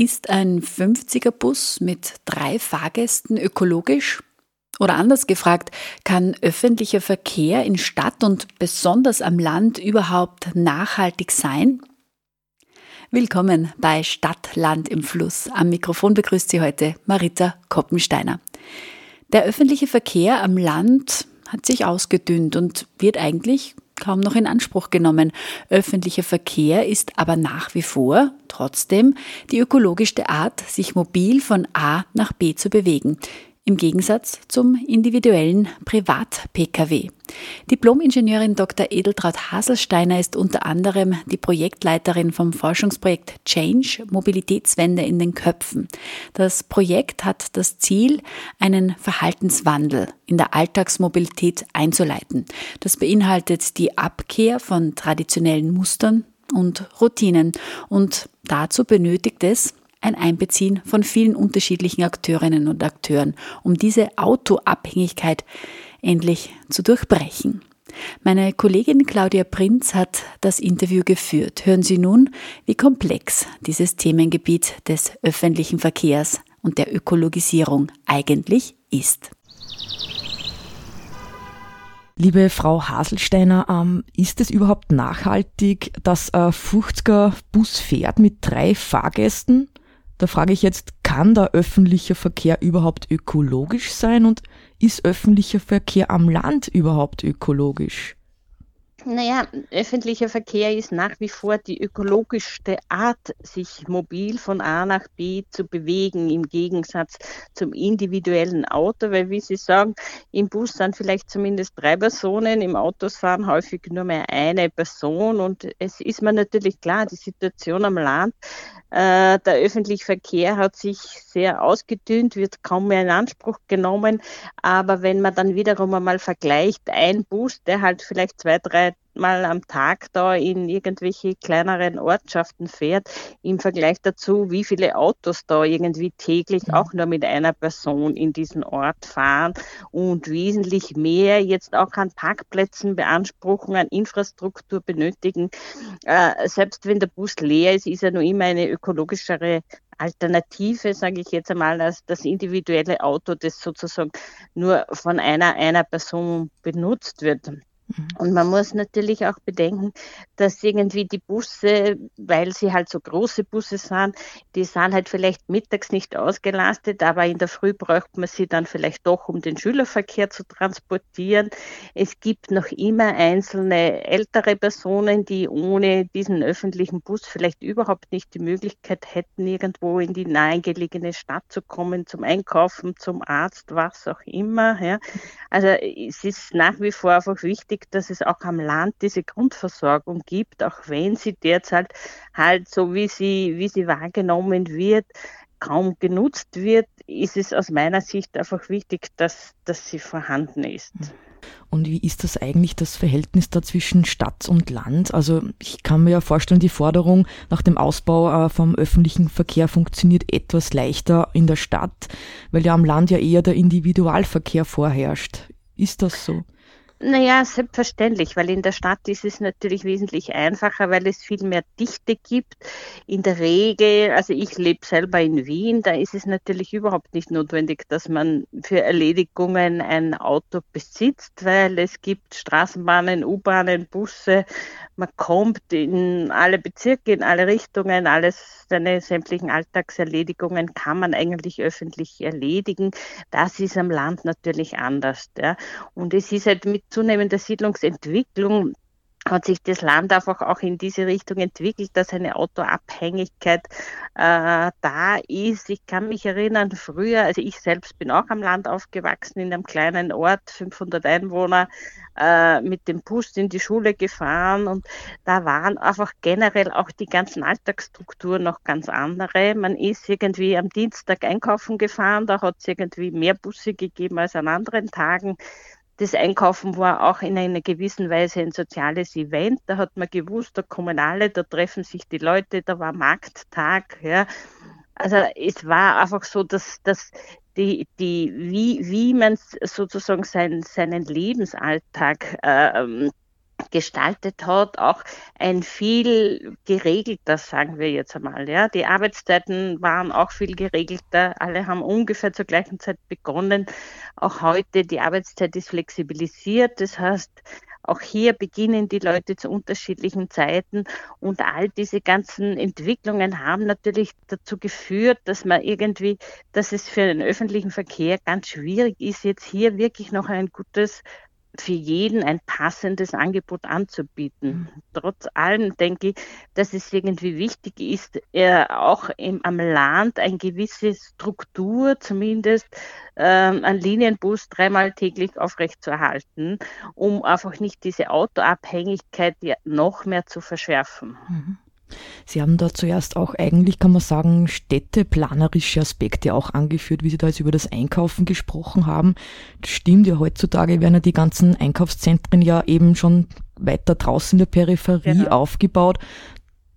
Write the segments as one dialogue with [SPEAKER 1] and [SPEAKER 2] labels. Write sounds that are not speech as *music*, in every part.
[SPEAKER 1] Ist ein 50er-Bus mit drei Fahrgästen ökologisch? Oder anders gefragt, kann öffentlicher Verkehr in Stadt und besonders am Land überhaupt nachhaltig sein? Willkommen bei Stadt, Land im Fluss. Am Mikrofon begrüßt Sie heute Marita Koppensteiner. Der öffentliche Verkehr am Land hat sich ausgedünnt und wird eigentlich kaum noch in Anspruch genommen. Öffentlicher Verkehr ist aber nach wie vor trotzdem die ökologischste Art, sich mobil von A nach B zu bewegen im Gegensatz zum individuellen Privat-Pkw. Diplom-Ingenieurin Dr. Edeltraut Haselsteiner ist unter anderem die Projektleiterin vom Forschungsprojekt Change Mobilitätswende in den Köpfen. Das Projekt hat das Ziel, einen Verhaltenswandel in der Alltagsmobilität einzuleiten. Das beinhaltet die Abkehr von traditionellen Mustern und Routinen und dazu benötigt es ein Einbeziehen von vielen unterschiedlichen Akteurinnen und Akteuren, um diese Autoabhängigkeit endlich zu durchbrechen. Meine Kollegin Claudia Prinz hat das Interview geführt. Hören Sie nun, wie komplex dieses Themengebiet des öffentlichen Verkehrs und der Ökologisierung eigentlich ist.
[SPEAKER 2] Liebe Frau Haselsteiner, ähm, ist es überhaupt nachhaltig, dass ein 50er Bus fährt mit drei Fahrgästen? Da frage ich jetzt, kann der öffentliche Verkehr überhaupt ökologisch sein und ist öffentlicher Verkehr am Land überhaupt ökologisch?
[SPEAKER 3] Naja, öffentlicher Verkehr ist nach wie vor die ökologischste Art, sich mobil von A nach B zu bewegen, im Gegensatz zum individuellen Auto, weil wie Sie sagen, im Bus sind vielleicht zumindest drei Personen, im Autos fahren häufig nur mehr eine Person und es ist mir natürlich klar, die Situation am Land, äh, der öffentliche Verkehr hat sich sehr ausgedünnt, wird kaum mehr in Anspruch genommen, aber wenn man dann wiederum einmal vergleicht, ein Bus, der halt vielleicht zwei, drei Mal am Tag da in irgendwelche kleineren Ortschaften fährt, im Vergleich dazu, wie viele Autos da irgendwie täglich mhm. auch nur mit einer Person in diesen Ort fahren und wesentlich mehr jetzt auch an Parkplätzen beanspruchen, an Infrastruktur benötigen. Äh, selbst wenn der Bus leer ist, ist er nur immer eine ökologischere Alternative, sage ich jetzt einmal, als das individuelle Auto, das sozusagen nur von einer, einer Person benutzt wird. Mhm. Und man muss natürlich auch bedenken, dass irgendwie die Busse, weil sie halt so große Busse sind, die sind halt vielleicht mittags nicht ausgelastet, aber in der Früh braucht man sie dann vielleicht doch, um den Schülerverkehr zu transportieren. Es gibt noch immer einzelne ältere Personen, die ohne diesen öffentlichen Bus vielleicht überhaupt nicht die Möglichkeit hätten, irgendwo in die nahegelegene Stadt zu kommen, zum Einkaufen, zum Arzt, was auch immer. Ja. Also es ist nach wie vor einfach wichtig, wichtig, dass es auch am Land diese Grundversorgung gibt, auch wenn sie derzeit halt so wie sie, wie sie wahrgenommen wird, kaum genutzt wird, ist es aus meiner Sicht einfach wichtig, dass, dass sie vorhanden ist.
[SPEAKER 2] Und wie ist das eigentlich das Verhältnis da zwischen Stadt und Land? Also ich kann mir ja vorstellen, die Forderung nach dem Ausbau äh, vom öffentlichen Verkehr funktioniert etwas leichter in der Stadt, weil ja am Land ja eher der Individualverkehr vorherrscht. Ist das so?
[SPEAKER 3] Naja, selbstverständlich, weil in der Stadt ist es natürlich wesentlich einfacher, weil es viel mehr Dichte gibt. In der Regel, also ich lebe selber in Wien, da ist es natürlich überhaupt nicht notwendig, dass man für Erledigungen ein Auto besitzt, weil es gibt Straßenbahnen, U-Bahnen, Busse, man kommt in alle Bezirke, in alle Richtungen, alles, seine sämtlichen Alltagserledigungen kann man eigentlich öffentlich erledigen. Das ist am Land natürlich anders. Ja. Und es ist halt mit zunehmender Siedlungsentwicklung hat sich das Land einfach auch in diese Richtung entwickelt, dass eine Autoabhängigkeit äh, da ist. Ich kann mich erinnern, früher, also ich selbst bin auch am Land aufgewachsen, in einem kleinen Ort, 500 Einwohner, äh, mit dem Bus in die Schule gefahren und da waren einfach generell auch die ganzen Alltagsstrukturen noch ganz andere. Man ist irgendwie am Dienstag einkaufen gefahren, da hat es irgendwie mehr Busse gegeben als an anderen Tagen das Einkaufen war auch in einer gewissen Weise ein soziales Event. Da hat man gewusst, da kommen alle, da treffen sich die Leute, da war Markttag. Ja. Also es war einfach so, dass, dass die, die, wie, wie man sozusagen sein, seinen Lebensalltag äh, gestaltet hat, auch ein viel geregelter, sagen wir jetzt einmal. Ja. Die Arbeitszeiten waren auch viel geregelter. Alle haben ungefähr zur gleichen Zeit begonnen. Auch heute, die Arbeitszeit ist flexibilisiert. Das heißt, auch hier beginnen die Leute zu unterschiedlichen Zeiten und all diese ganzen Entwicklungen haben natürlich dazu geführt, dass man irgendwie, dass es für den öffentlichen Verkehr ganz schwierig ist, jetzt hier wirklich noch ein gutes für jeden ein passendes Angebot anzubieten. Mhm. Trotz allem denke ich, dass es irgendwie wichtig ist, äh, auch im, am Land eine gewisse Struktur, zumindest äh, einen Linienbus dreimal täglich aufrechtzuerhalten, um einfach nicht diese Autoabhängigkeit noch mehr zu verschärfen.
[SPEAKER 2] Mhm. Sie haben da zuerst auch eigentlich, kann man sagen, städteplanerische Aspekte auch angeführt, wie Sie da jetzt über das Einkaufen gesprochen haben. Das stimmt ja, heutzutage werden ja die ganzen Einkaufszentren ja eben schon weiter draußen in der Peripherie genau. aufgebaut.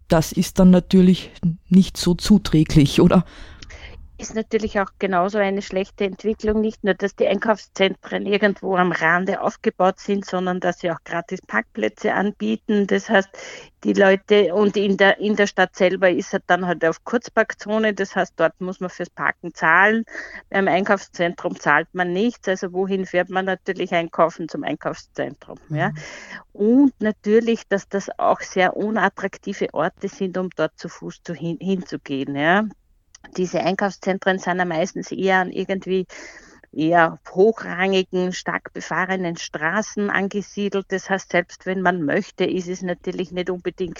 [SPEAKER 2] Das ist dann natürlich nicht so zuträglich, oder?
[SPEAKER 3] Ist natürlich auch genauso eine schlechte Entwicklung. Nicht nur, dass die Einkaufszentren irgendwo am Rande aufgebaut sind, sondern dass sie auch gratis Parkplätze anbieten. Das heißt, die Leute und in der, in der Stadt selber ist er dann halt auf Kurzparkzone. Das heißt, dort muss man fürs Parken zahlen. Beim Einkaufszentrum zahlt man nichts. Also wohin fährt man natürlich einkaufen zum Einkaufszentrum? Mhm. Ja? Und natürlich, dass das auch sehr unattraktive Orte sind, um dort zu Fuß zu hin, hinzugehen. Ja? Diese Einkaufszentren sind ja meistens eher an irgendwie eher hochrangigen, stark befahrenen Straßen angesiedelt. Das heißt, selbst wenn man möchte, ist es natürlich nicht unbedingt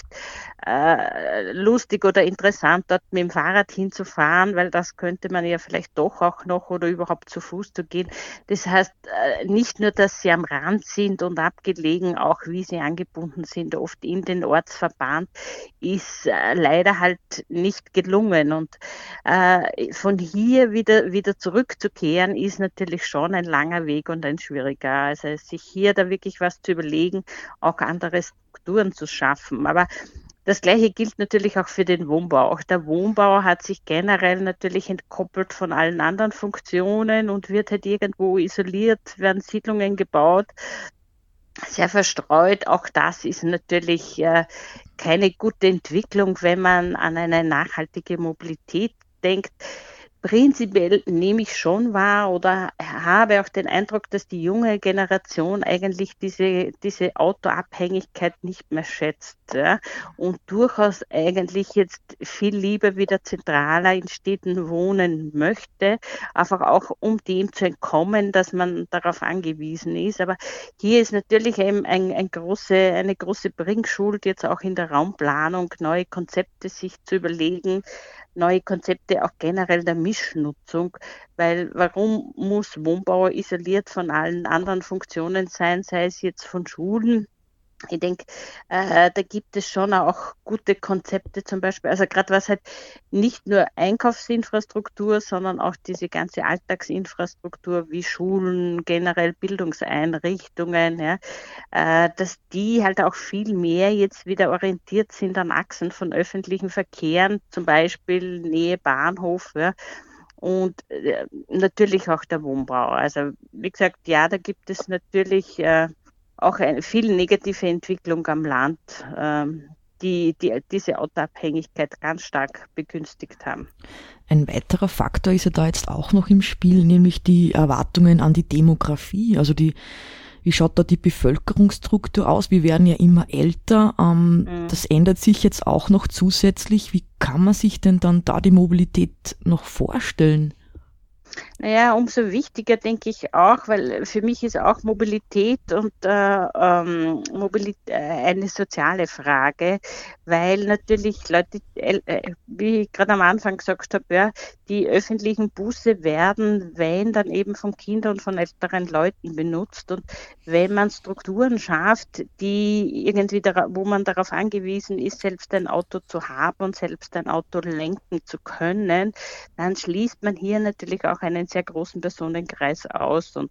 [SPEAKER 3] äh, lustig oder interessant, dort mit dem Fahrrad hinzufahren, weil das könnte man ja vielleicht doch auch noch oder überhaupt zu Fuß zu gehen. Das heißt, äh, nicht nur, dass sie am Rand sind und abgelegen, auch wie sie angebunden sind, oft in den Ortsverband, ist äh, leider halt nicht gelungen. Und äh, von hier wieder, wieder zurückzukehren, ist natürlich schon ein langer Weg und ein schwieriger. Also sich hier da wirklich was zu überlegen, auch andere Strukturen zu schaffen. Aber das Gleiche gilt natürlich auch für den Wohnbau. Auch der Wohnbau hat sich generell natürlich entkoppelt von allen anderen Funktionen und wird halt irgendwo isoliert, werden Siedlungen gebaut, sehr verstreut. Auch das ist natürlich äh, keine gute Entwicklung, wenn man an eine nachhaltige Mobilität denkt prinzipiell nehme ich schon wahr oder habe auch den Eindruck, dass die junge Generation eigentlich diese, diese Autoabhängigkeit nicht mehr schätzt ja, und durchaus eigentlich jetzt viel lieber wieder zentraler in Städten wohnen möchte, einfach auch um dem zu entkommen, dass man darauf angewiesen ist. Aber hier ist natürlich eben ein, ein große, eine große Bringschuld jetzt auch in der Raumplanung, neue Konzepte sich zu überlegen, neue Konzepte auch generell der Mischnutzung, weil warum muss Wohnbau isoliert von allen anderen Funktionen sein, sei es jetzt von Schulen ich denke, äh, da gibt es schon auch gute Konzepte zum Beispiel. Also gerade was halt nicht nur Einkaufsinfrastruktur, sondern auch diese ganze Alltagsinfrastruktur wie Schulen, generell Bildungseinrichtungen, ja, äh, dass die halt auch viel mehr jetzt wieder orientiert sind an Achsen von öffentlichen Verkehren, zum Beispiel Nähe Bahnhof. Ja, und äh, natürlich auch der Wohnbau. Also wie gesagt, ja, da gibt es natürlich äh, auch eine viel negative Entwicklung am Land, ähm, die, die diese Autoabhängigkeit ganz stark begünstigt haben.
[SPEAKER 2] Ein weiterer Faktor ist ja da jetzt auch noch im Spiel, nämlich die Erwartungen an die Demografie. Also die, wie schaut da die Bevölkerungsstruktur aus? Wir werden ja immer älter. Ähm, mhm. Das ändert sich jetzt auch noch zusätzlich. Wie kann man sich denn dann da die Mobilität noch vorstellen?
[SPEAKER 3] Naja, umso wichtiger denke ich auch, weil für mich ist auch Mobilität und äh, ähm, Mobilität äh, eine soziale Frage, weil natürlich Leute, äh, wie ich gerade am Anfang gesagt habe, ja, die öffentlichen Busse werden, wenn dann eben von Kindern und von älteren Leuten benutzt und wenn man Strukturen schafft, die irgendwie, wo man darauf angewiesen ist, selbst ein Auto zu haben und selbst ein Auto lenken zu können, dann schließt man hier natürlich auch einen sehr großen Personenkreis aus. Und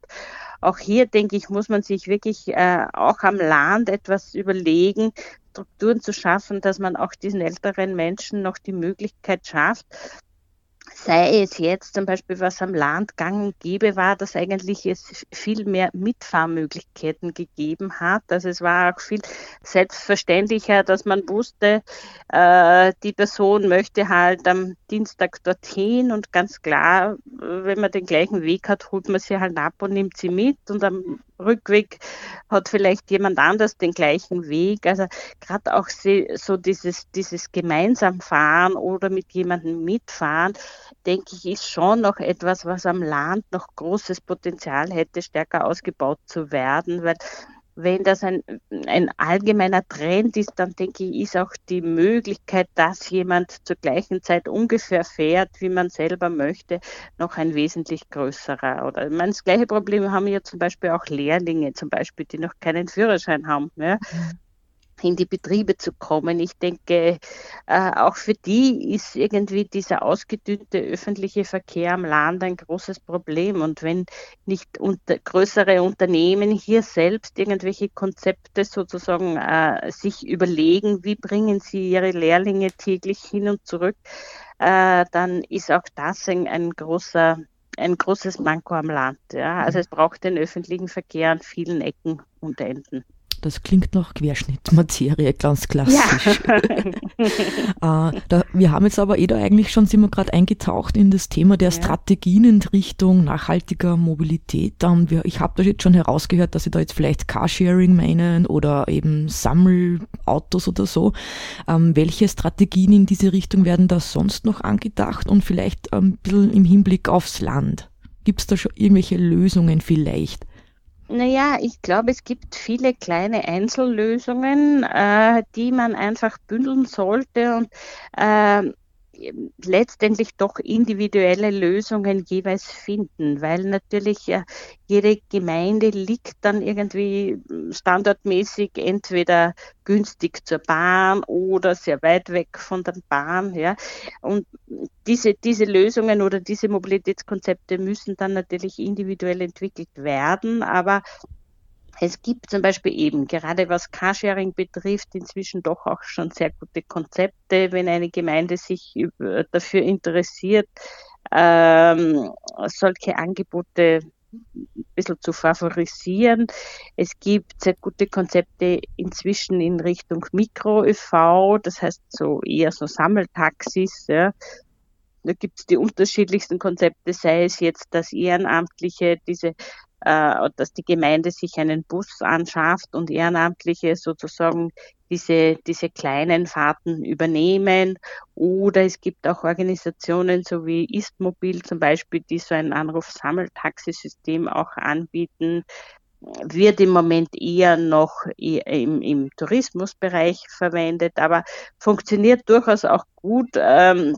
[SPEAKER 3] auch hier, denke ich, muss man sich wirklich äh, auch am Land etwas überlegen, Strukturen zu schaffen, dass man auch diesen älteren Menschen noch die Möglichkeit schafft, sei es jetzt zum Beispiel, was am Land gang und gäbe war, dass eigentlich es viel mehr Mitfahrmöglichkeiten gegeben hat. Also es war auch viel selbstverständlicher, dass man wusste, äh, die Person möchte halt am Dienstag dorthin und ganz klar, wenn man den gleichen Weg hat, holt man sie halt ab und nimmt sie mit und am Rückweg hat vielleicht jemand anders den gleichen Weg. Also gerade auch so dieses, dieses gemeinsam fahren oder mit jemandem mitfahren, denke ich, ist schon noch etwas, was am Land noch großes Potenzial hätte, stärker ausgebaut zu werden, weil wenn das ein, ein allgemeiner Trend ist, dann denke ich, ist auch die Möglichkeit, dass jemand zur gleichen Zeit ungefähr fährt, wie man selber möchte, noch ein wesentlich größerer. Oder ich meine, das gleiche Problem haben ja zum Beispiel auch Lehrlinge, zum Beispiel, die noch keinen Führerschein haben. Ja. In die Betriebe zu kommen. Ich denke, äh, auch für die ist irgendwie dieser ausgedünnte öffentliche Verkehr am Land ein großes Problem. Und wenn nicht unter, größere Unternehmen hier selbst irgendwelche Konzepte sozusagen äh, sich überlegen, wie bringen sie ihre Lehrlinge täglich hin und zurück, äh, dann ist auch das ein, ein großer ein großes Manko am Land. Ja. Also es braucht den öffentlichen Verkehr an vielen Ecken und Enden.
[SPEAKER 2] Das klingt nach Querschnittmaterie, ganz klassisch. Ja. *laughs* *laughs* äh, da, wir haben jetzt aber eh da eigentlich schon, sind wir gerade eingetaucht in das Thema der ja. Strategien in Richtung nachhaltiger Mobilität. Ähm, wir, ich habe da jetzt schon herausgehört, dass Sie da jetzt vielleicht Carsharing meinen oder eben Sammelautos oder so. Ähm, welche Strategien in diese Richtung werden da sonst noch angedacht und vielleicht ein bisschen im Hinblick aufs Land? Gibt es da schon irgendwelche Lösungen vielleicht?
[SPEAKER 3] Naja, ich glaube, es gibt viele kleine Einzellösungen, äh, die man einfach bündeln sollte und äh, letztendlich doch individuelle Lösungen jeweils finden, weil natürlich ja jede Gemeinde liegt dann irgendwie standardmäßig entweder günstig zur Bahn oder sehr weit weg von der Bahn, ja. Und diese, diese Lösungen oder diese Mobilitätskonzepte müssen dann natürlich individuell entwickelt werden, aber es gibt zum Beispiel eben, gerade was Carsharing betrifft, inzwischen doch auch schon sehr gute Konzepte, wenn eine Gemeinde sich dafür interessiert, ähm, solche Angebote ein bisschen zu favorisieren. Es gibt sehr gute Konzepte inzwischen in Richtung Mikro-ÖV, das heißt so eher so Sammeltaxis. Ja. Da gibt es die unterschiedlichsten Konzepte, sei es jetzt das Ehrenamtliche, diese äh, dass die Gemeinde sich einen Bus anschafft und Ehrenamtliche sozusagen diese, diese kleinen Fahrten übernehmen. Oder es gibt auch Organisationen, so wie Istmobil zum Beispiel, die so ein Anrufsammeltaxisystem auch anbieten wird im Moment eher noch im, im Tourismusbereich verwendet, aber funktioniert durchaus auch gut. Ähm,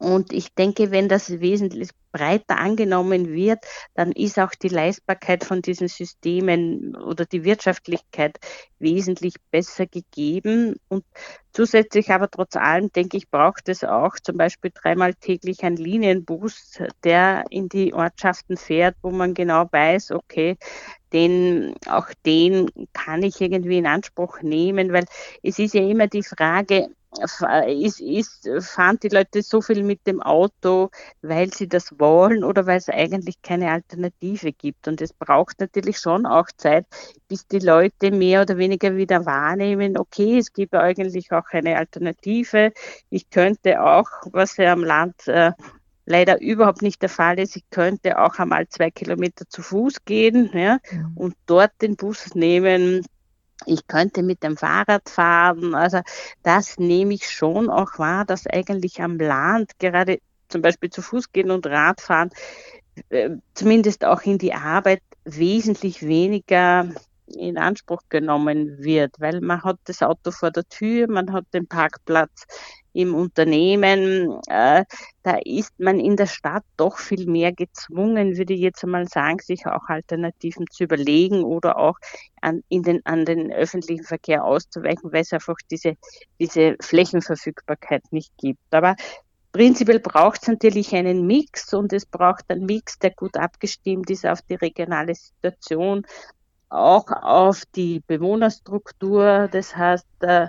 [SPEAKER 3] und ich denke, wenn das wesentlich breiter angenommen wird, dann ist auch die Leistbarkeit von diesen Systemen oder die Wirtschaftlichkeit wesentlich besser gegeben. Und zusätzlich aber trotz allem, denke ich, braucht es auch zum Beispiel dreimal täglich einen Linienbus, der in die Ortschaften fährt, wo man genau weiß, okay, den, auch den kann ich irgendwie in Anspruch nehmen, weil es ist ja immer die Frage, ist, ist, fahren die Leute so viel mit dem Auto, weil sie das wollen oder weil es eigentlich keine Alternative gibt. Und es braucht natürlich schon auch Zeit, bis die Leute mehr oder weniger wieder wahrnehmen, okay, es gibt eigentlich auch eine Alternative. Ich könnte auch, was ja am Land äh, leider überhaupt nicht der Fall ist. Ich könnte auch einmal zwei Kilometer zu Fuß gehen ja, mhm. und dort den Bus nehmen. Ich könnte mit dem Fahrrad fahren. Also das nehme ich schon auch wahr, dass eigentlich am Land gerade zum Beispiel zu Fuß gehen und Radfahren äh, zumindest auch in die Arbeit wesentlich weniger in Anspruch genommen wird, weil man hat das Auto vor der Tür, man hat den Parkplatz im Unternehmen. Äh, da ist man in der Stadt doch viel mehr gezwungen, würde ich jetzt einmal sagen, sich auch Alternativen zu überlegen oder auch an, in den, an den öffentlichen Verkehr auszuweichen, weil es einfach diese, diese Flächenverfügbarkeit nicht gibt. Aber Prinzipiell braucht es natürlich einen Mix und es braucht einen Mix, der gut abgestimmt ist auf die regionale Situation, auch auf die Bewohnerstruktur. Das heißt, äh,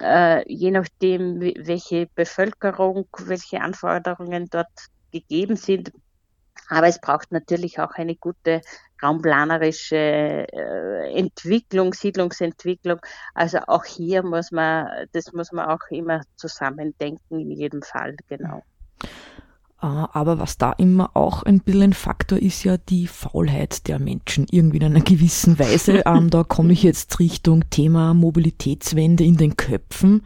[SPEAKER 3] äh, je nachdem, welche Bevölkerung, welche Anforderungen dort gegeben sind. Aber es braucht natürlich auch eine gute raumplanerische äh, Entwicklung, Siedlungsentwicklung. Also auch hier muss man, das muss man auch immer zusammendenken in jedem Fall, genau.
[SPEAKER 2] Äh, aber was da immer auch ein bisschen ein Faktor ist ja die Faulheit der Menschen, irgendwie in einer gewissen Weise. *laughs* Ähm, da komme ich jetzt Richtung Thema Mobilitätswende in den Köpfen.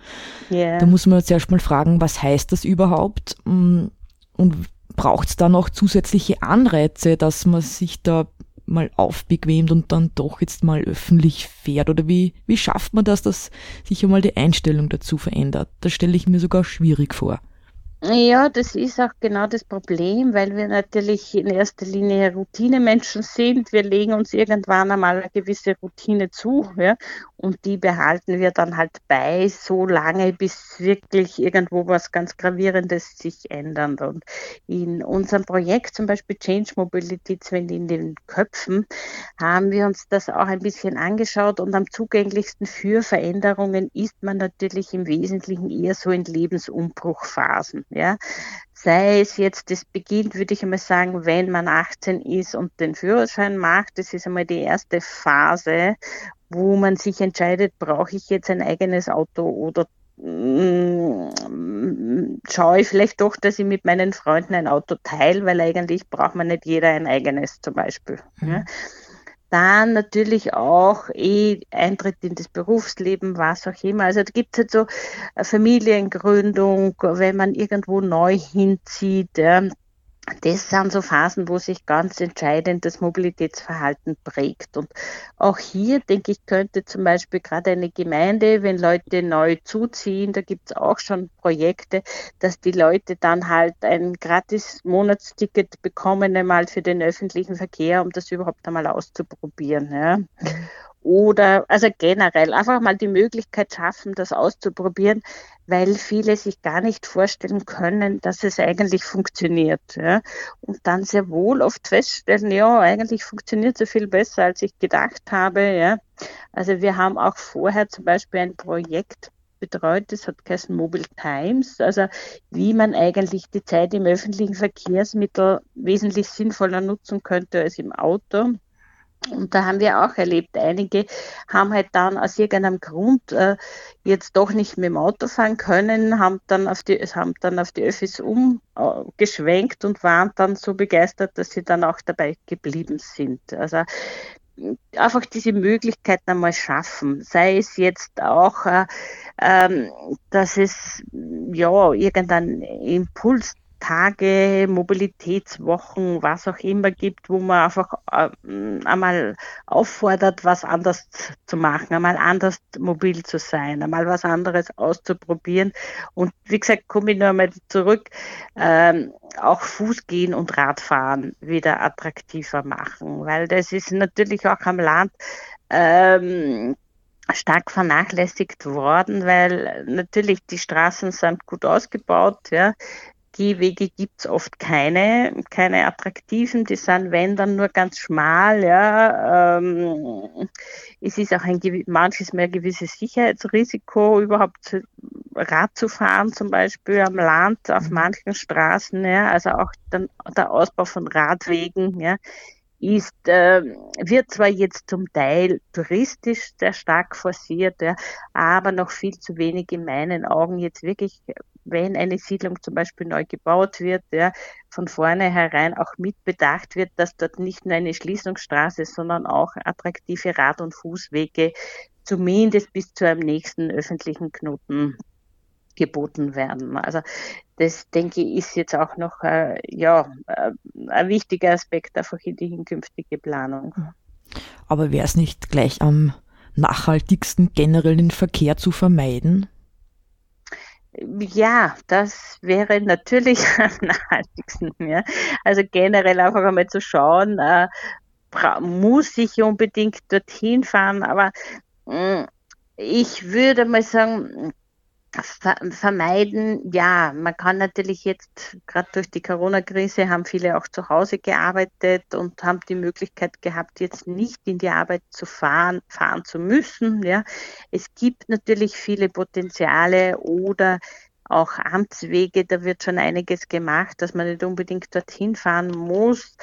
[SPEAKER 2] Yeah. Da muss man zuerst mal fragen, was heißt das überhaupt? Mm, und braucht es da noch zusätzliche Anreize, dass man sich da mal aufbequemt und dann doch jetzt mal öffentlich fährt? Oder wie, wie schafft man das, dass sich einmal die Einstellung dazu verändert? Das stelle ich mir sogar schwierig vor.
[SPEAKER 3] Ja, das ist auch genau das Problem, weil wir natürlich in erster Linie Routinemenschen sind. Wir legen uns irgendwann einmal eine gewisse Routine zu, ja, und die behalten wir dann halt bei, so lange, bis wirklich irgendwo was ganz Gravierendes sich ändert. Und in unserem Projekt, zum Beispiel Change Mobility, in den Köpfen, haben wir uns das auch ein bisschen angeschaut und am zugänglichsten für Veränderungen ist man natürlich im Wesentlichen eher so in Lebensumbruchphasen. Ja. Sei es jetzt, das beginnt, würde ich einmal sagen, wenn man 18 ist und den Führerschein macht. Das ist einmal die erste Phase, wo man sich entscheidet, brauche ich jetzt ein eigenes Auto oder mm, schaue ich vielleicht doch, dass ich mit meinen Freunden ein Auto teile, weil eigentlich braucht man nicht jeder ein eigenes zum Beispiel. Mhm. Ja. Dann natürlich auch eh Eintritt in das Berufsleben, was auch immer. Also da gibt es halt so Familiengründung, wenn man irgendwo neu hinzieht. Ja das sind so Phasen, wo sich ganz entscheidend das Mobilitätsverhalten prägt. Und auch hier, denke ich, könnte zum Beispiel gerade eine Gemeinde, wenn Leute neu zuziehen, da gibt es auch schon Projekte, dass die Leute dann halt ein gratis Monatsticket bekommen, einmal für den öffentlichen Verkehr, um das überhaupt einmal auszuprobieren. Ja. Oder also generell einfach mal die Möglichkeit schaffen, das auszuprobieren, weil viele sich gar nicht vorstellen können, dass es eigentlich funktioniert. Ja. Und dann sehr wohl oft feststellen, ja, eigentlich funktioniert es viel besser, als ich gedacht habe. Ja. Also wir haben auch vorher zum Beispiel ein Projekt betreut, das hat geheißen Mobile Times, also wie man eigentlich die Zeit im öffentlichen Verkehrsmittel wesentlich sinnvoller nutzen könnte als im Auto. Und da haben wir auch erlebt, einige haben halt dann aus irgendeinem Grund äh, jetzt doch nicht mit dem Auto fahren können, haben dann auf die, haben dann auf die Öffis umgeschwenkt und waren dann so begeistert, dass sie dann auch dabei geblieben sind. Also einfach diese Möglichkeiten einmal schaffen, sei es jetzt auch, äh, ähm, dass es ja irgendein Impuls Tage, Mobilitätswochen, was auch immer gibt, wo man einfach äh, einmal auffordert, was anders zu machen, einmal anders mobil zu sein, einmal was anderes auszuprobieren. Und wie gesagt, komme ich nur einmal zurück, ähm, auch Fußgehen und Radfahren wieder attraktiver machen, weil das ist natürlich auch am Land ähm, stark vernachlässigt worden, weil natürlich die Straßen sind gut ausgebaut, ja. Gehwege gibt's oft keine, keine attraktiven, die sind, wenn dann nur ganz schmal, ja. Ähm, es ist auch ein manches mehr gewisses Sicherheitsrisiko, überhaupt Rad zu fahren, zum Beispiel am Land, auf mhm. manchen Straßen, ja. Also auch dann der Ausbau von Radwegen, ja ist, äh, wird zwar jetzt zum Teil touristisch sehr stark forciert, ja, aber noch viel zu wenig in meinen Augen jetzt wirklich, wenn eine Siedlung zum Beispiel neu gebaut wird, ja, von vornherein auch mitbedacht wird, dass dort nicht nur eine Schließungsstraße, sondern auch attraktive Rad- und Fußwege zumindest bis zu einem nächsten öffentlichen Knoten geboten werden. Also das denke ich ist jetzt auch noch äh, ja, äh, ein wichtiger Aspekt einfach in die hinkünftige Planung.
[SPEAKER 2] Aber wäre es nicht gleich am nachhaltigsten, generell den Verkehr zu vermeiden?
[SPEAKER 3] Ja, das wäre natürlich *laughs* am nachhaltigsten. Ja. Also generell einfach einmal zu schauen, äh, muss ich unbedingt dorthin fahren, aber mh, mm, ich würde mal sagen, vermeiden, ja, man kann natürlich jetzt, gerade durch die Corona-Krise, haben viele auch zu Hause gearbeitet und haben die Möglichkeit gehabt, jetzt nicht in die Arbeit zu fahren, fahren zu müssen. Ja. Es gibt natürlich viele Potenziale oder auch Amtswege, da wird schon einiges gemacht, dass man nicht unbedingt dorthin fahren muss.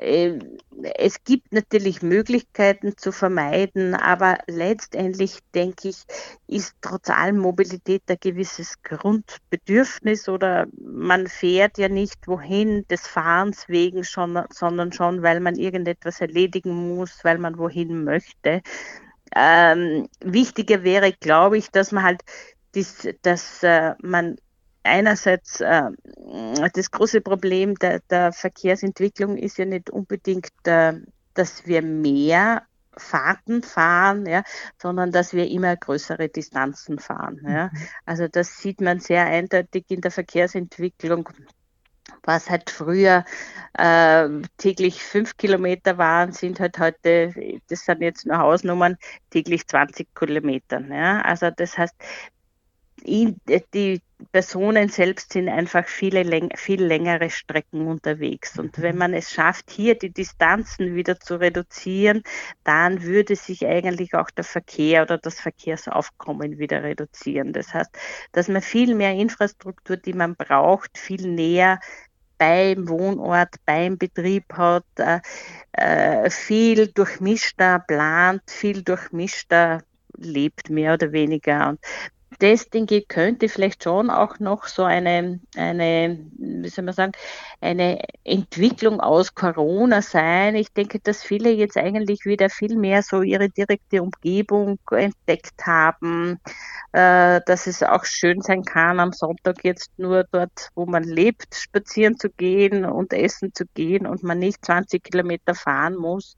[SPEAKER 3] Hm, äh, es gibt natürlich Möglichkeiten zu vermeiden, aber letztendlich denke ich, ist trotz allem Mobilität ein gewisses Grundbedürfnis oder man fährt ja nicht wohin des Fahrens wegen schon, sondern schon, weil man irgendetwas erledigen muss, weil man wohin möchte. Ähm, wichtiger wäre, glaube ich, dass man halt, dies, dass äh, man einerseits äh, das große Problem der, der, Verkehrsentwicklung ist ja nicht unbedingt, äh, dass wir mehr Fahrten fahren, ja, sondern dass wir immer größere Distanzen fahren. Ja. Mhm. Also das sieht man sehr eindeutig in der Verkehrsentwicklung was halt früher äh, täglich fünf Kilometer waren, sind halt heute, das sind jetzt nur Hausnummern, täglich 20 Kilometer. Ja? Also das heißt, die Personen selbst sind einfach viele, viel längere Strecken unterwegs. Und wenn man es schafft, hier die Distanzen wieder zu reduzieren, dann würde sich eigentlich auch der Verkehr oder das Verkehrsaufkommen wieder reduzieren. Das heißt, dass man viel mehr Infrastruktur, die man braucht, viel näher beim Wohnort, beim Betrieb hat, äh, äh viel durchmischter plant, viel durchmischter lebt, mehr oder weniger. Und das, ich, könnte vielleicht schon auch noch so eine, eine, wie soll man sagen, eine Entwicklung aus Corona sein. Ich denke, dass viele jetzt eigentlich wieder viel mehr so ihre direkte Umgebung entdeckt haben, äh, dass es auch schön sein kann, am Sonntag jetzt nur dort, wo man lebt, spazieren zu gehen und essen zu gehen und man nicht 20 Kilometer fahren muss,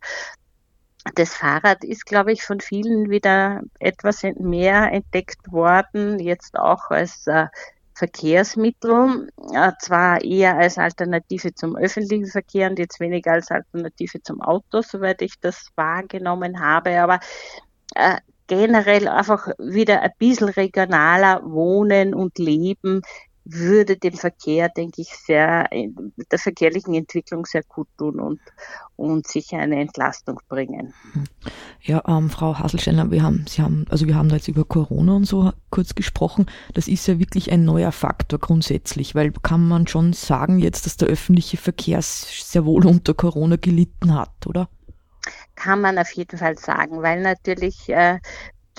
[SPEAKER 3] das Fahrrad ist, glaube ich, von vielen wieder etwas mehr entdeckt worden, jetzt auch als äh, Verkehrsmittel, äh, zwar eher als Alternative zum öffentlichen Verkehr und jetzt weniger als Alternative zum Auto, soweit ich das wahrgenommen habe, aber äh, generell einfach wieder ein bisschen regionaler wohnen und leben würde dem Verkehr, denke ich, sehr, der verkehrlichen Entwicklung sehr gut tun und, und sicher eine Entlastung bringen.
[SPEAKER 2] Ja, ähm, Frau Haselsteiner, wir haben, Sie haben, also wir haben da jetzt über Corona und so kurz gesprochen. Das ist ja wirklich ein neuer Faktor grundsätzlich, weil kann man schon sagen jetzt, dass der öffentliche Verkehr sehr wohl unter Corona gelitten hat, oder?
[SPEAKER 3] kann man auf jeden Fall sagen, weil natürlich äh,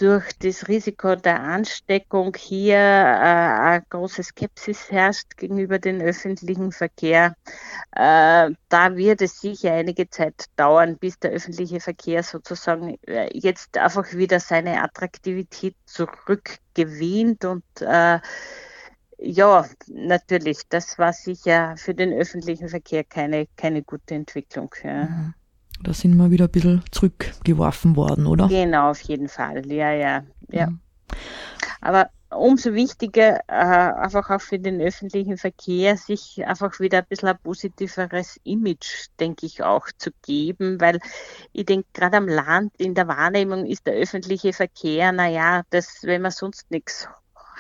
[SPEAKER 3] durch das Risiko der Ansteckung hier äh, eine große Skepsis herrscht gegenüber dem öffentlichen Verkehr. Äh, da wird es sicher einige Zeit dauern, bis der öffentliche Verkehr sozusagen äh, jetzt einfach wieder seine Attraktivität zurückgewinnt und ja, natürlich, das war sicher für den öffentlichen Verkehr keine, keine gute Entwicklung. Ja. Mhm.
[SPEAKER 2] Da sind wir wieder ein bisschen zurückgeworfen worden, oder?
[SPEAKER 3] Genau, auf jeden Fall. Ja, ja, ja. Mhm. Aber umso wichtiger, äh, einfach auch für den öffentlichen Verkehr, sich einfach wieder ein bisschen ein positiveres Image, denke ich, auch zu geben, weil ich denke, gerade am Land in der Wahrnehmung ist der öffentliche Verkehr, naja, das, wenn man sonst nichts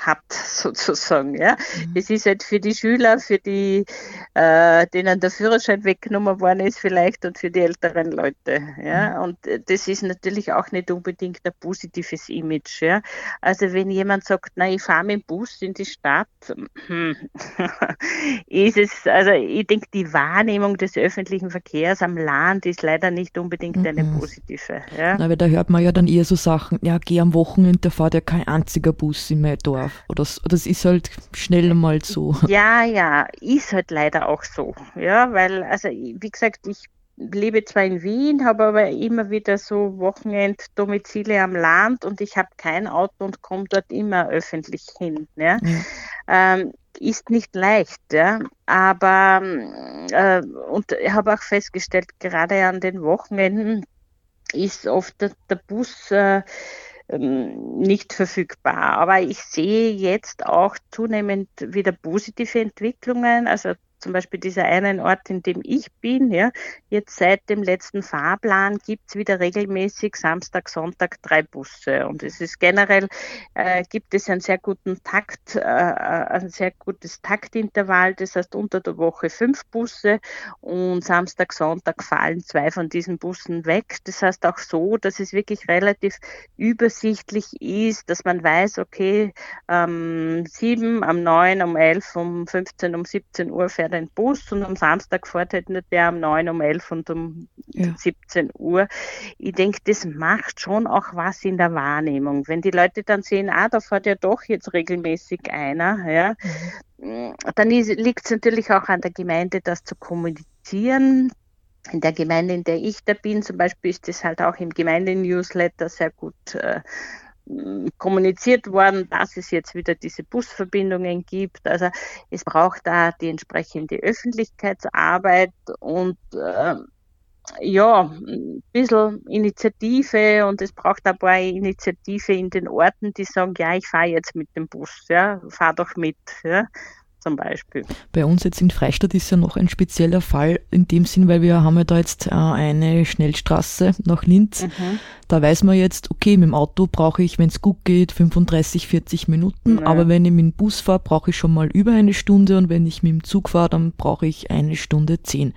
[SPEAKER 3] hat, *laughs* sozusagen. Ja. Mhm. Das ist halt für die Schüler, für die, äh, denen der Führerschein weggenommen worden ist vielleicht und für die älteren Leute. Ja. Mhm. Und das ist natürlich auch nicht unbedingt ein positives Image. Ja. Also wenn jemand sagt, na, ich fahre mit dem Bus in die Stadt, *clears throat* hm, *laughs* ist es, also ich denke, die Wahrnehmung des öffentlichen Verkehrs am Land ist leider nicht unbedingt mhm. eine positive. Ja.
[SPEAKER 2] Na, weil da hört man ja dann eher so Sachen, ja, geh am Wochenende, da fährt ja kein einziger Bus in mein Dorf. Oder das ist halt schnell mal so.
[SPEAKER 3] Ja, ja, ist halt leider auch so. Ja, weil, also wie gesagt, ich lebe zwar in Wien, habe aber immer wieder so Wochenenddomizile am Land und ich habe kein Auto und komme dort immer öffentlich hin. Ja. Mhm. Ähm, ist nicht leicht, ja. aber äh, und ich habe auch festgestellt, gerade an den Wochenenden ist oft der, der Bus äh, ähm, nicht verfügbar. Aber ich sehe jetzt auch zunehmend wieder positive Entwicklungen. Also zum Beispiel dieser einen Ort, in dem ich bin, ja, jetzt seit dem letzten Fahrplan gibt es wieder regelmäßig Samstag, Sonntag drei Busse. Und es ist generell, äh, gibt es einen sehr guten Takt, äh, äh, ein sehr gutes Taktintervall. Das heißt unter der Woche fünf Busse und Samstag, Sonntag fallen zwei von diesen Bussen weg. Das heißt auch so, dass es wirklich relativ übersichtlich ist, dass man weiß, okay, ähm, sieben, am neun, um elf, um 15, um 17 Uhr fährt ein Bus und am Samstag fährt halt nicht der um 9, um 11 und um ja. 17 Uhr. Ich denke, das macht schon auch was in der Wahrnehmung. Wenn die Leute dann sehen, ah, da fährt ja doch jetzt regelmäßig einer, ja, mhm. dann liegt es natürlich auch an der Gemeinde, das zu kommunizieren, in der Gemeinde, in der ich da bin, zum Beispiel ist das halt auch im Gemeindenewsletter sehr gut äh, kommuniziert worden, dass es jetzt wieder diese Busverbindungen gibt. Also es braucht da die entsprechende Öffentlichkeitsarbeit und äh, ja, ein bisschen Initiative und es braucht aber eine Initiative in den Orten, die sagen, ja, ich fahre jetzt mit dem Bus, ja, fahr doch mit. Ja zum Beispiel.
[SPEAKER 2] Bei uns jetzt in Freistadt ist ja noch ein spezieller Fall in dem Sinn, weil wir haben ja da jetzt äh, eine Schnellstraße nach Linz. Mhm. Da weiß man jetzt, okay, mit dem Auto brauche ich, wenn es gut geht, 35, 40 Minuten. Ja. Aber wenn ich mit dem Bus fahre, brauche ich schon mal über eine Stunde und wenn ich mit dem Zug fahre, dann brauche ich eine Stunde zehn.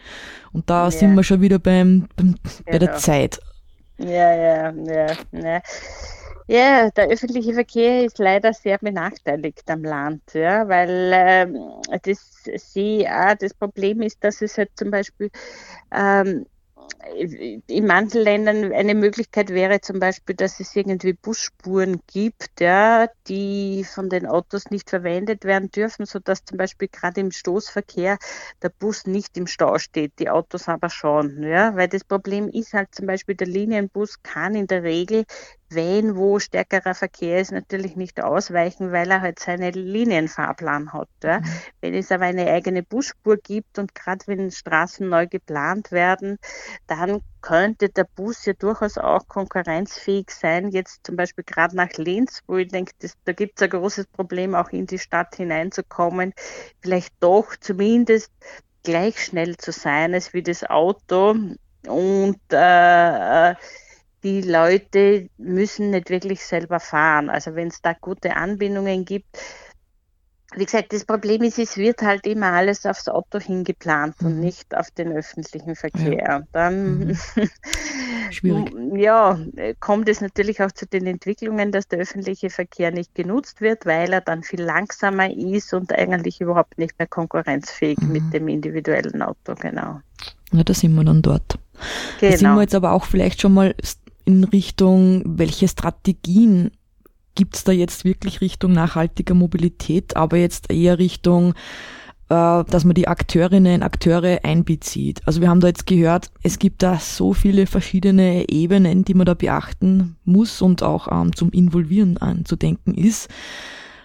[SPEAKER 2] Und da ja. sind wir schon wieder beim, beim bei der Zeit.
[SPEAKER 3] Ja, ja, ja, ja. Ja, der öffentliche Verkehr ist leider sehr benachteiligt am Land, ja, weil ähm, das sie, ah, das Problem ist, dass es halt zum Beispiel ähm, in manchen Ländern eine Möglichkeit wäre zum Beispiel, dass es irgendwie Busspuren gibt, ja, die von den Autos nicht verwendet werden dürfen, sodass zum Beispiel gerade im Stoßverkehr der Bus nicht im Stau steht, die Autos aber schon. Ja, weil das Problem ist halt zum Beispiel, der Linienbus kann in der Regel wenn wo stärkerer Verkehr ist, natürlich nicht ausweichen, weil er halt seinen Linienfahrplan hat. Ja. Mhm. Wenn es aber eine eigene Busspur gibt und gerade wenn Straßen neu geplant werden, dann könnte der Bus ja durchaus auch konkurrenzfähig sein. Jetzt zum Beispiel gerade nach Linz, wo ich denke, das, da gibt es ein großes Problem, auch in die Stadt hineinzukommen, vielleicht doch zumindest gleich schnell zu sein als wie das Auto und äh, äh die Leute müssen nicht wirklich selber fahren. Also wenn es da gute Anbindungen gibt, wie gesagt, das Problem ist, es wird halt immer alles aufs Auto hingeplant mhm. und nicht auf den öffentlichen Verkehr. Ja. Dann mhm. *laughs* Schwierig. ja, kommt es natürlich auch zu den Entwicklungen, dass der öffentliche Verkehr nicht genutzt wird, weil er dann viel langsamer ist und eigentlich überhaupt nicht mehr konkurrenzfähig mhm. mit dem individuellen Auto, genau.
[SPEAKER 2] Ja, da sind wir dann dort. Genau. Da sind wir jetzt aber auch vielleicht schon mal in Richtung, welche Strategien gibt es da jetzt wirklich Richtung nachhaltiger Mobilität, aber jetzt eher Richtung, äh, dass man die Akteurinnen, Akteure einbezieht. Also wir haben da jetzt gehört, es gibt da so viele verschiedene Ebenen, die man da beachten muss und auch ähm, zum Involvieren anzudenken ist.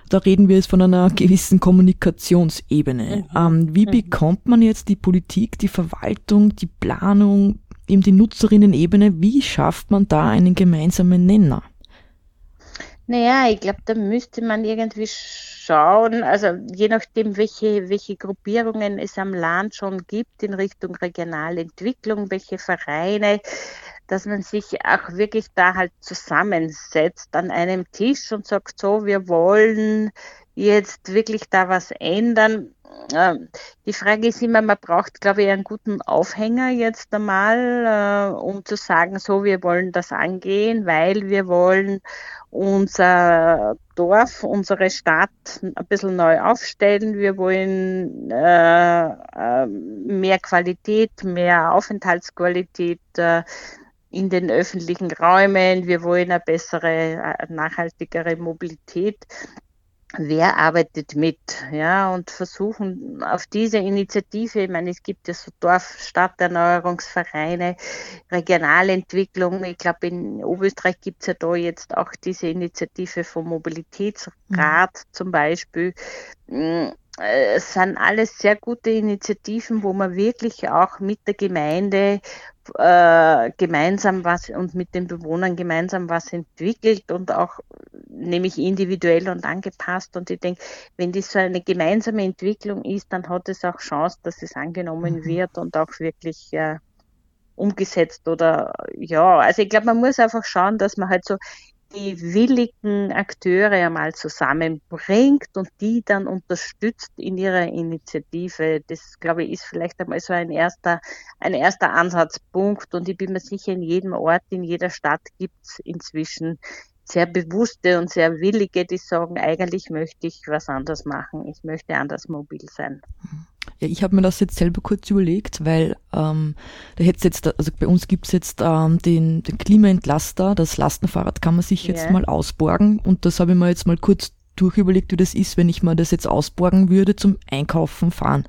[SPEAKER 2] Da reden wir jetzt von einer gewissen Kommunikationsebene. Mhm. Ähm, wie mhm. bekommt man jetzt die Politik, die Verwaltung, die Planung, eben die Nutzerinnen-Ebene, wie schafft man da einen gemeinsamen Nenner?
[SPEAKER 3] Naja, ich glaube, da müsste man irgendwie schauen, also je nachdem, welche, welche Gruppierungen es am Land schon gibt in Richtung Regionalentwicklung, welche Vereine, dass man sich auch wirklich da halt zusammensetzt an einem Tisch und sagt, so, wir wollen jetzt wirklich da was ändern. Die Frage ist immer, man braucht, glaube ich, einen guten Aufhänger jetzt einmal, äh, um zu sagen, so, wir wollen das angehen, weil wir wollen unser Dorf, unsere Stadt ein bisschen neu aufstellen. Wir wollen äh, äh, mehr Qualität, mehr Aufenthaltsqualität äh, in den öffentlichen Räumen. Wir wollen eine bessere, nachhaltigere Mobilität. Wer arbeitet mit, ja, und versuchen auf diese Initiative, ich meine, es gibt ja so Dorf-Stadterneuerungsvereine, Regionalentwicklung, ich glaube, in Oberösterreich gibt es ja da jetzt auch diese Initiative vom Mobilitätsrat mhm. zum Beispiel. Es sind alles sehr gute Initiativen, wo man wirklich auch mit der Gemeinde äh, gemeinsam was und mit den Bewohnern gemeinsam was entwickelt und auch nämlich individuell und angepasst. Und ich denke, wenn das so eine gemeinsame Entwicklung ist, dann hat es auch Chance, dass es angenommen mhm. wird und auch wirklich äh, umgesetzt oder ja, also ich glaube, man muss einfach schauen, dass man halt so die willigen Akteure einmal zusammenbringt und die dann unterstützt in ihrer Initiative. Das, glaube ich, ist vielleicht einmal so ein erster, ein erster Ansatzpunkt. Und ich bin mir sicher, in jedem Ort, in jeder Stadt gibt es inzwischen sehr bewusste und sehr willige, die sagen, eigentlich möchte ich was anders machen. Ich möchte anders mobil sein.
[SPEAKER 2] Mhm. Ja, ich habe mir das jetzt selber kurz überlegt, weil ähm, da hätte jetzt, also bei uns gibt's jetzt ähm, den, den Klimaentlaster, das Lastenfahrrad kann man sich jetzt yeah. mal ausborgen und das habe ich mir jetzt mal kurz durchüberlegt, wie das ist, wenn ich mir das jetzt ausborgen würde zum Einkaufen fahren.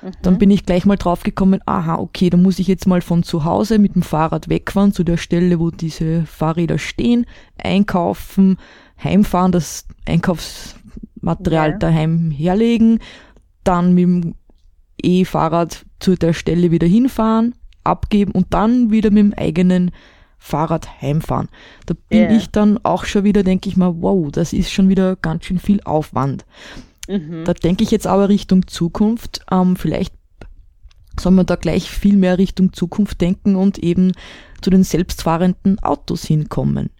[SPEAKER 2] Mhm. Dann bin ich gleich mal draufgekommen, aha, okay, da muss ich jetzt mal von zu Hause mit dem Fahrrad wegfahren zu der Stelle, wo diese Fahrräder stehen, einkaufen, heimfahren, das Einkaufsmaterial ja. daheim herlegen, dann mit dem E-Fahrrad zu der Stelle wieder hinfahren, abgeben und dann wieder mit dem eigenen Fahrrad heimfahren. Da bin yeah. ich dann auch schon wieder, denke ich mal, wow, das ist schon wieder ganz schön viel Aufwand. Mhm. Da denke ich jetzt aber Richtung Zukunft. Ähm, vielleicht soll man da gleich viel mehr Richtung Zukunft denken und eben zu den selbstfahrenden Autos hinkommen.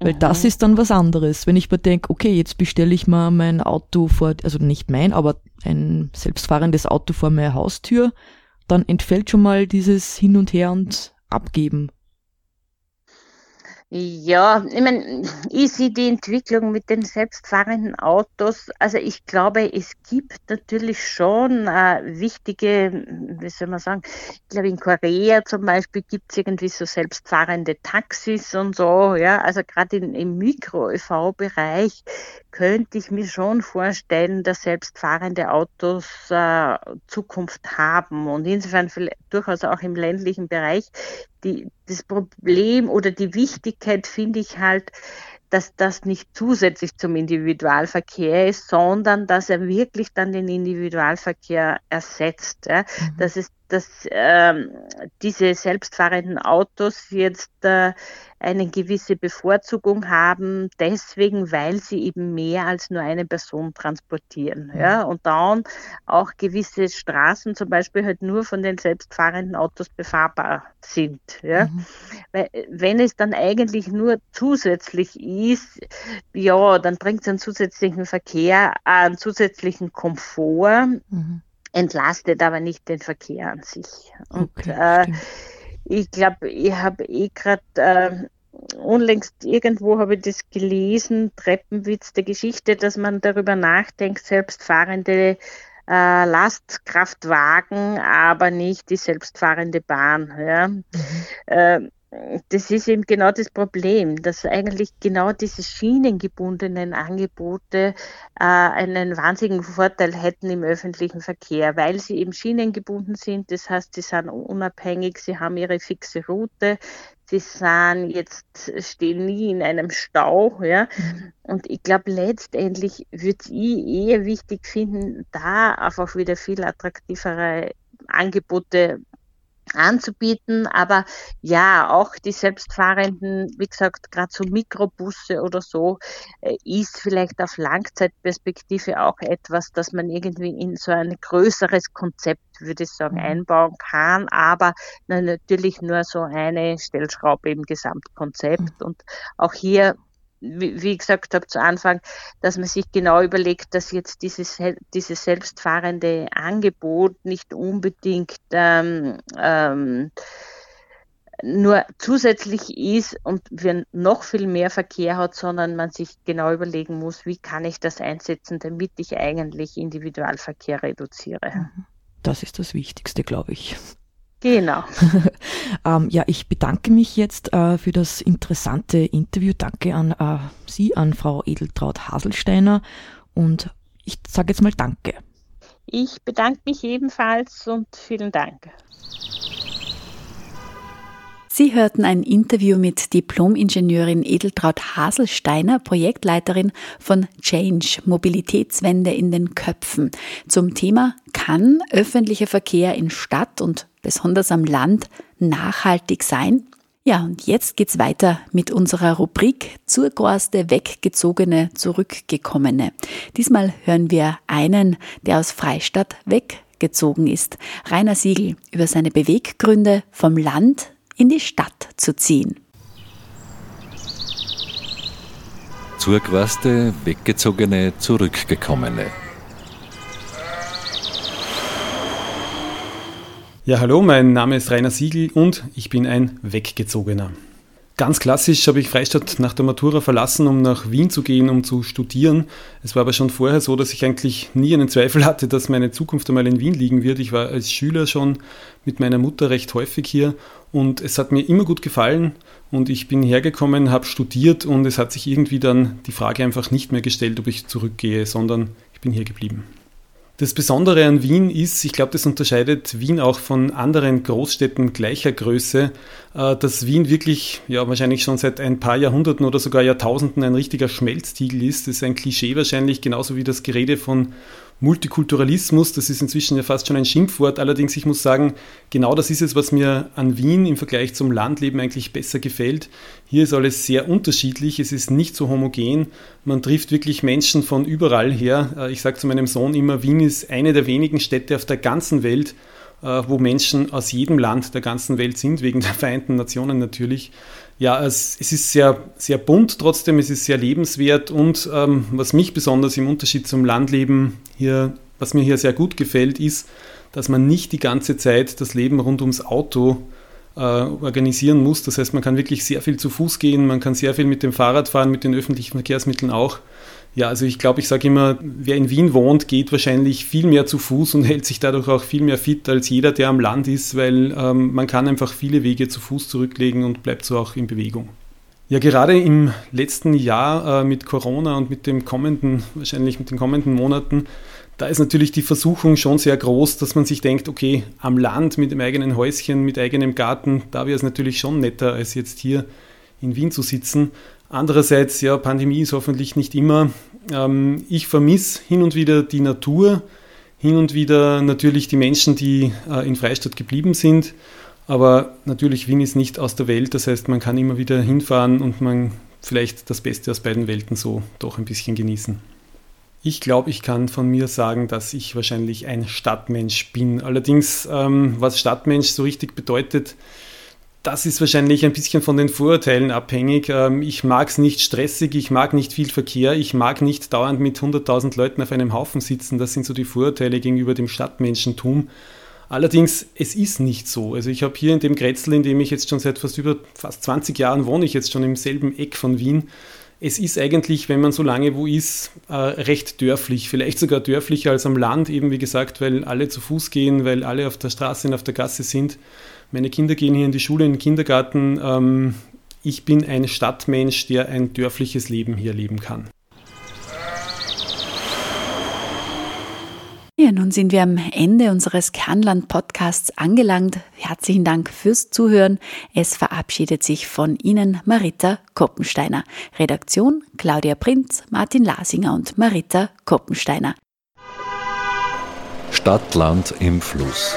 [SPEAKER 2] Weil mhm. das ist dann was anderes. Wenn ich mir denke, okay, jetzt bestelle ich mal mein Auto vor, also nicht mein, aber ein selbstfahrendes Auto vor meiner Haustür, dann entfällt schon mal dieses Hin und Her und Abgeben.
[SPEAKER 3] Ja, ich meine, ich sehe die Entwicklung mit den selbstfahrenden Autos. Also ich glaube, es gibt natürlich schon äh, wichtige, wie soll man sagen, ich glaube in Korea zum Beispiel gibt es irgendwie so selbstfahrende Taxis und so, ja. Also gerade im Mikro-ÖV-Bereich könnte ich mir schon vorstellen, dass selbstfahrende Autos äh, Zukunft haben und insofern durchaus auch im ländlichen Bereich. Die, das Problem oder die Wichtigkeit finde ich halt, dass das nicht zusätzlich zum Individualverkehr ist, sondern dass er wirklich dann den Individualverkehr ersetzt. Ja? Mhm. Dass es dass ähm, diese selbstfahrenden Autos jetzt äh, eine gewisse Bevorzugung haben, deswegen, weil sie eben mehr als nur eine Person transportieren. Ja? Und dann auch gewisse Straßen zum Beispiel halt nur von den selbstfahrenden Autos befahrbar sind. Ja? Mhm. Weil, wenn es dann eigentlich nur zusätzlich ist, ja, dann bringt es einen zusätzlichen Verkehr, einen zusätzlichen Komfort. Mhm entlastet aber nicht den Verkehr an sich. Und okay, äh, ich glaube, ich habe eh gerade äh, unlängst irgendwo habe ich das gelesen, Treppenwitz der Geschichte, dass man darüber nachdenkt, selbstfahrende äh, Lastkraftwagen, aber nicht die selbstfahrende Bahn. Ja. Mhm. Das ist eben genau das Problem, dass eigentlich genau diese schienengebundenen Angebote äh, einen wahnsinnigen Vorteil hätten im öffentlichen Verkehr, weil sie eben schienengebunden sind. Das heißt, sie sind unabhängig, sie haben ihre fixe Route, sie sind jetzt stehen nie in einem Stau, ja. Mhm. Und ich glaube, letztendlich würde ich eher wichtig finden, da einfach wieder viel attraktivere Angebote anzubieten. Aber ja, auch die selbstfahrenden, wie gesagt, gerade so Mikrobusse oder so, äh, ist vielleicht auf Langzeitperspektive auch etwas, das man irgendwie in so ein größeres Konzept, würde ich sagen, mhm. einbauen kann. Aber natürlich nur so eine Stellschraube im Gesamtkonzept. Mhm. Und auch hier wie, wie gesagt habe zu Anfang, dass man sich genau überlegt, dass jetzt dieses, dieses selbstfahrende Angebot nicht unbedingt ähm, ähm, nur zusätzlich ist und wir noch viel mehr Verkehr hat, sondern man sich genau überlegen muss, wie kann ich das einsetzen, damit ich eigentlich Individualverkehr reduziere. Mhm.
[SPEAKER 2] Das ist das Wichtigste, glaube ich.
[SPEAKER 3] Genau. *laughs*
[SPEAKER 2] ähm, ja, ich bedanke mich jetzt äh, für das interessante Interview. Danke an äh, Sie, an Frau Edeltraut Haselsteiner. Und ich sage jetzt mal Danke.
[SPEAKER 3] Ich bedanke mich ebenfalls und vielen Dank.
[SPEAKER 1] Sie hörten ein Interview mit Diplom-Ingenieurin Edeltraut Haselsteiner, Projektleiterin von Change, Mobilitätswende in den Köpfen, zum Thema Kann öffentlicher Verkehr in Stadt und besonders am Land nachhaltig sein? Ja, und jetzt geht's weiter mit unserer Rubrik zur Gorste weggezogene, zurückgekommene. Diesmal hören wir einen, der aus Freistadt weggezogen ist. Rainer Siegel über seine Beweggründe vom Land in die Stadt zu ziehen.
[SPEAKER 4] Zurquaste, weggezogene, zurückgekommene.
[SPEAKER 5] Ja, hallo, mein Name ist Rainer Siegel und ich bin ein Weggezogener. Ganz klassisch habe ich Freistadt nach der Matura verlassen, um nach Wien zu gehen, um zu studieren. Es war aber schon vorher so, dass ich eigentlich nie einen Zweifel hatte, dass meine Zukunft einmal in Wien liegen wird. Ich war als Schüler schon mit meiner Mutter recht häufig hier und es hat mir immer gut gefallen und ich bin hergekommen, habe studiert und es hat sich irgendwie dann die Frage einfach nicht mehr gestellt, ob ich zurückgehe, sondern ich bin hier geblieben. Das Besondere an Wien ist, ich glaube, das unterscheidet Wien auch von anderen Großstädten gleicher Größe, äh, dass Wien wirklich, ja, wahrscheinlich schon seit ein paar Jahrhunderten oder sogar Jahrtausenden ein richtiger Schmelztiegel ist. Das ist ein Klischee wahrscheinlich, genauso wie das Gerede von Multikulturalismus, das ist inzwischen ja fast schon ein Schimpfwort. Allerdings, ich muss sagen, genau das ist es, was mir an Wien im Vergleich zum Landleben eigentlich besser gefällt. Hier ist alles sehr unterschiedlich, es ist nicht so homogen. Man trifft wirklich Menschen von überall her. Äh, ich sage zu meinem Sohn immer, Wien ist eine der wenigen Städte auf der ganzen Welt, äh, wo Menschen aus jedem Land der ganzen Welt sind, wegen der *laughs* Vereinten Nationen natürlich. Ja, es, es ist sehr, sehr bunt trotzdem, es ist sehr lebenswert und ähm, was mich besonders im Unterschied zum Landleben hier, was mir hier sehr gut gefällt, ist, dass man nicht die ganze Zeit das Leben rund ums Auto äh, organisieren muss. Das heißt, man kann wirklich sehr viel zu Fuß gehen, man kann sehr viel mit dem Fahrrad fahren, mit den öffentlichen Verkehrsmitteln auch. Ja, also ich glaube, ich sage immer, wer in Wien wohnt, geht wahrscheinlich viel mehr zu Fuß und *laughs* hält sich dadurch auch viel mehr fit als jeder, der am Land ist, weil ähm, man kann einfach viele Wege zu Fuß zurücklegen und bleibt so auch in Bewegung. Ja, gerade im letzten Jahr äh, mit Corona und mit dem kommenden, wahrscheinlich mit den kommenden Monaten, da ist natürlich die Versuchung schon sehr groß, dass man sich denkt, okay, am Land mit dem eigenen Häuschen, mit eigenem Garten, da wäre es natürlich schon netter, als jetzt hier in Wien zu sitzen. Andererseits, ja, Pandemie ist hoffentlich nicht immer. Ähm, ich vermisse hin und wieder die Natur, hin und wieder natürlich die Menschen, die äh, in Freistadt geblieben sind. Aber natürlich, Wien ist nicht aus der Welt. Das heißt, man kann immer wieder hinfahren und man vielleicht das Beste aus beiden Welten so doch ein bisschen genießen. Ich glaube, ich kann von mir sagen, dass ich wahrscheinlich ein Stadtmensch bin. Allerdings, ähm, was Stadtmensch so richtig bedeutet, das ist wahrscheinlich ein bisschen von den Vorurteilen abhängig. Ähm, ich mag es nicht stressig, ich mag nicht viel Verkehr, ich mag nicht dauernd mit 100.000 Leuten auf einem Haufen sitzen. Das sind so die Vorurteile gegenüber dem Stadtmenschentum. Allerdings, es ist nicht so. Also ich habe hier in dem Grätzl, in dem ich jetzt schon seit fast über fast 20 Jahren wohne, ich jetzt schon im selben Eck von Wien. Es ist eigentlich, wenn man so lange wo ist, äh, recht dörflich, vielleicht sogar dörflicher als am Land, eben wie gesagt, weil alle zu Fuß gehen, weil alle auf der Straße und auf der Gasse sind. Meine Kinder gehen hier in die Schule, in den Kindergarten. Ähm, ich bin ein Stadtmensch, der ein dörfliches Leben hier leben kann.
[SPEAKER 1] Ja, nun sind wir am Ende unseres Kernland-Podcasts angelangt. Herzlichen Dank fürs Zuhören. Es verabschiedet sich von Ihnen Marita Koppensteiner. Redaktion Claudia Prinz, Martin Lasinger und Marita Koppensteiner.
[SPEAKER 4] Stadt, Land im Fluss.